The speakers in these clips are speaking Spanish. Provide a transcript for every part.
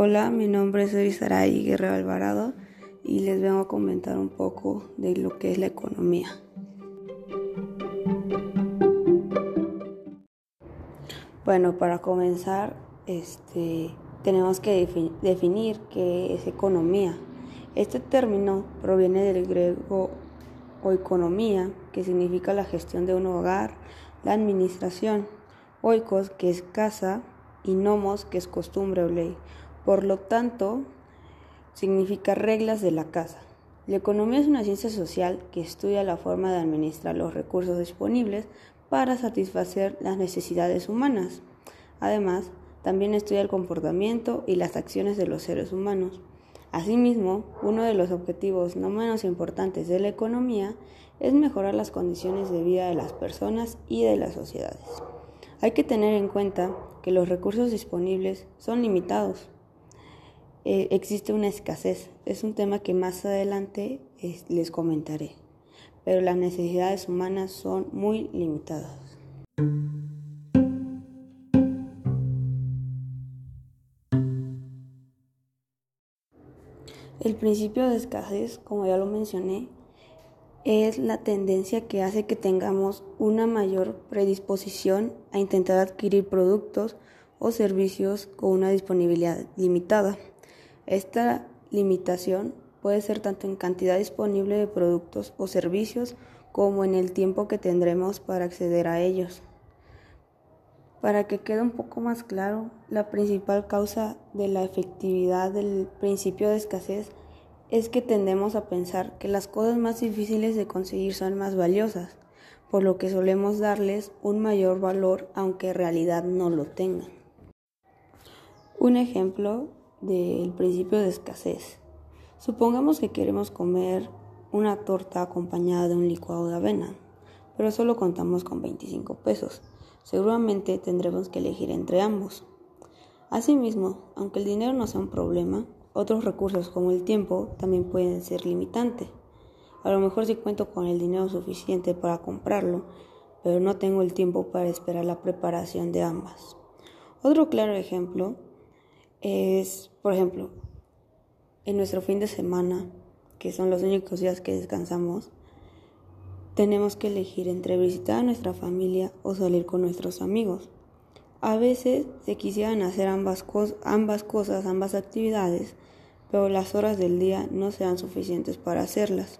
Hola, mi nombre es Erisaray Guerrero Alvarado y les vengo a comentar un poco de lo que es la economía. Bueno, para comenzar, este, tenemos que definir qué es economía. Este término proviene del griego oikonomía, que significa la gestión de un hogar, la administración, oikos, que es casa, y nomos, que es costumbre o ley. Por lo tanto, significa reglas de la casa. La economía es una ciencia social que estudia la forma de administrar los recursos disponibles para satisfacer las necesidades humanas. Además, también estudia el comportamiento y las acciones de los seres humanos. Asimismo, uno de los objetivos no menos importantes de la economía es mejorar las condiciones de vida de las personas y de las sociedades. Hay que tener en cuenta que los recursos disponibles son limitados. Eh, existe una escasez, es un tema que más adelante les comentaré, pero las necesidades humanas son muy limitadas. El principio de escasez, como ya lo mencioné, es la tendencia que hace que tengamos una mayor predisposición a intentar adquirir productos o servicios con una disponibilidad limitada. Esta limitación puede ser tanto en cantidad disponible de productos o servicios como en el tiempo que tendremos para acceder a ellos. Para que quede un poco más claro, la principal causa de la efectividad del principio de escasez es que tendemos a pensar que las cosas más difíciles de conseguir son más valiosas, por lo que solemos darles un mayor valor aunque en realidad no lo tengan. Un ejemplo del principio de escasez. Supongamos que queremos comer una torta acompañada de un licuado de avena, pero solo contamos con 25 pesos seguramente tendremos que elegir entre ambos. Asimismo, aunque el dinero no sea un problema, otros recursos como el tiempo también pueden ser limitantes. A lo mejor sí cuento con el dinero suficiente para comprarlo, pero no tengo el tiempo para esperar la preparación de ambas. Otro claro ejemplo es, por ejemplo, en nuestro fin de semana, que son los únicos días que descansamos, tenemos que elegir entre visitar a nuestra familia o salir con nuestros amigos. A veces se quisieran hacer ambas, cosas, ambas actividades, pero las horas del día no sean suficientes para hacerlas.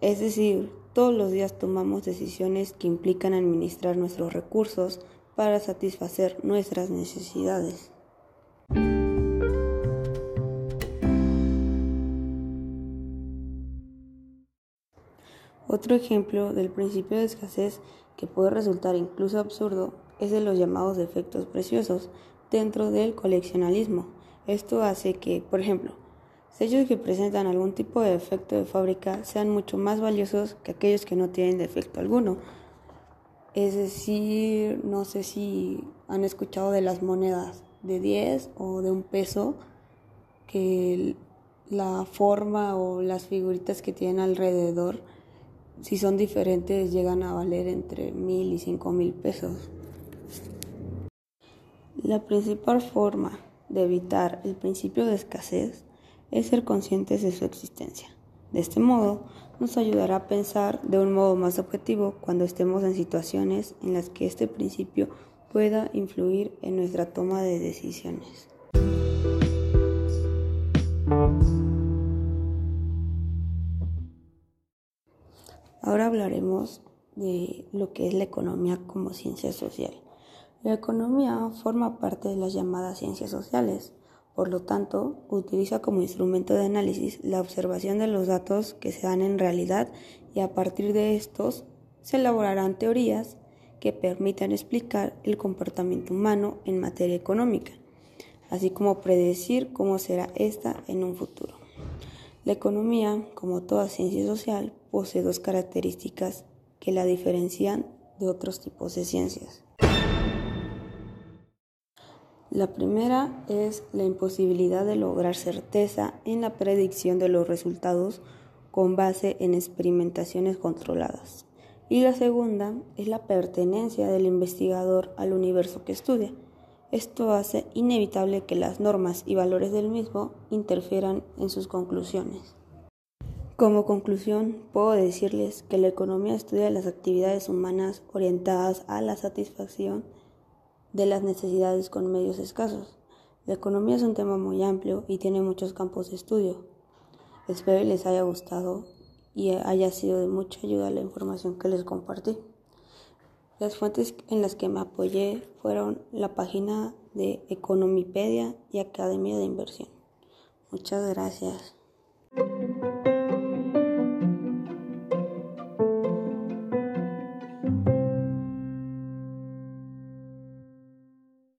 Es decir, todos los días tomamos decisiones que implican administrar nuestros recursos para satisfacer nuestras necesidades. Otro ejemplo del principio de escasez que puede resultar incluso absurdo es de los llamados defectos preciosos dentro del coleccionalismo. Esto hace que, por ejemplo, sellos que presentan algún tipo de defecto de fábrica sean mucho más valiosos que aquellos que no tienen defecto alguno. Es decir, no sé si han escuchado de las monedas de 10 o de un peso que la forma o las figuritas que tienen alrededor si son diferentes llegan a valer entre mil y cinco mil pesos. La principal forma de evitar el principio de escasez es ser conscientes de su existencia. De este modo, nos ayudará a pensar de un modo más objetivo cuando estemos en situaciones en las que este principio pueda influir en nuestra toma de decisiones. Ahora hablaremos de lo que es la economía como ciencia social. La economía forma parte de las llamadas ciencias sociales, por lo tanto, utiliza como instrumento de análisis la observación de los datos que se dan en realidad y a partir de estos se elaborarán teorías que permitan explicar el comportamiento humano en materia económica, así como predecir cómo será esta en un futuro. La economía, como toda ciencia social, posee dos características que la diferencian de otros tipos de ciencias. La primera es la imposibilidad de lograr certeza en la predicción de los resultados con base en experimentaciones controladas. Y la segunda es la pertenencia del investigador al universo que estudia. Esto hace inevitable que las normas y valores del mismo interfieran en sus conclusiones. Como conclusión, puedo decirles que la economía estudia las actividades humanas orientadas a la satisfacción de las necesidades con medios escasos. La economía es un tema muy amplio y tiene muchos campos de estudio. Espero les haya gustado y haya sido de mucha ayuda la información que les compartí. Las fuentes en las que me apoyé fueron la página de Economipedia y Academia de Inversión. Muchas gracias.